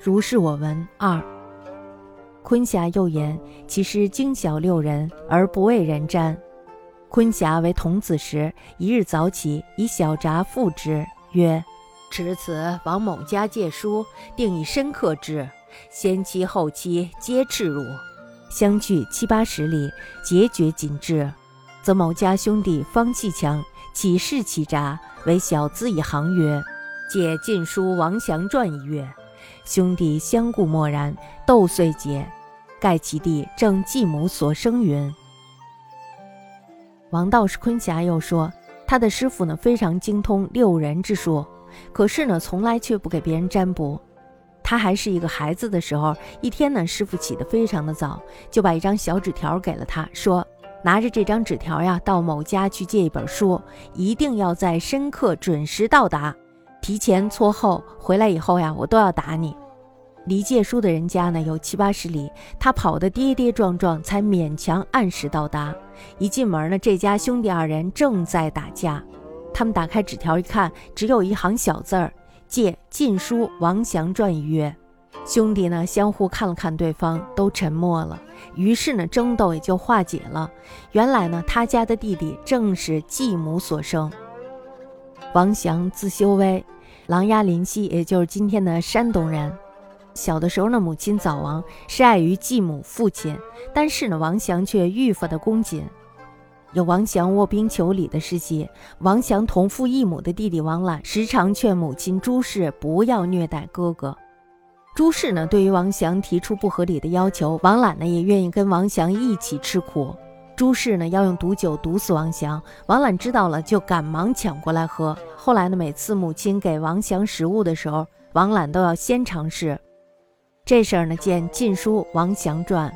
如是我闻二。昆霞又言：其师精小六人，而不为人瞻。昆霞为童子时，一日早起，以小札付之，曰：“持此往某家借书，定以深刻之。先期后期皆赤汝。相距七八十里，节绝紧至，则某家兄弟方气强，起事其札，为小资以行曰：‘借晋书王祥传一阅。’兄弟相顾默然，斗遂结。盖其弟正继母所生云。”王道士昆霞又说，他的师傅呢非常精通六人之术，可是呢从来却不给别人占卜。他还是一个孩子的时候，一天呢，师傅起得非常的早，就把一张小纸条给了他，说：“拿着这张纸条呀，到某家去借一本书，一定要在深刻准时到达，提前错后回来以后呀，我都要打你。”离借书的人家呢有七八十里，他跑得跌跌撞撞，才勉强按时到达。一进门呢，这家兄弟二人正在打架。他们打开纸条一看，只有一行小字儿。借晋书王祥传一阅，兄弟呢相互看了看对方，都沉默了。于是呢争斗也就化解了。原来呢他家的弟弟正是继母所生。王祥字修威，琅琊临溪，也就是今天的山东人。小的时候呢母亲早亡，是爱于继母父亲，但是呢王祥却愈发的恭谨。有王祥卧冰求鲤的事迹。王祥同父异母的弟弟王览，时常劝母亲朱氏不要虐待哥哥。朱氏呢，对于王祥提出不合理的要求，王览呢也愿意跟王祥一起吃苦。朱氏呢要用毒酒毒死王祥，王览知道了就赶忙抢过来喝。后来呢，每次母亲给王祥食物的时候，王览都要先尝试。这事儿呢，见《晋书·王祥传》。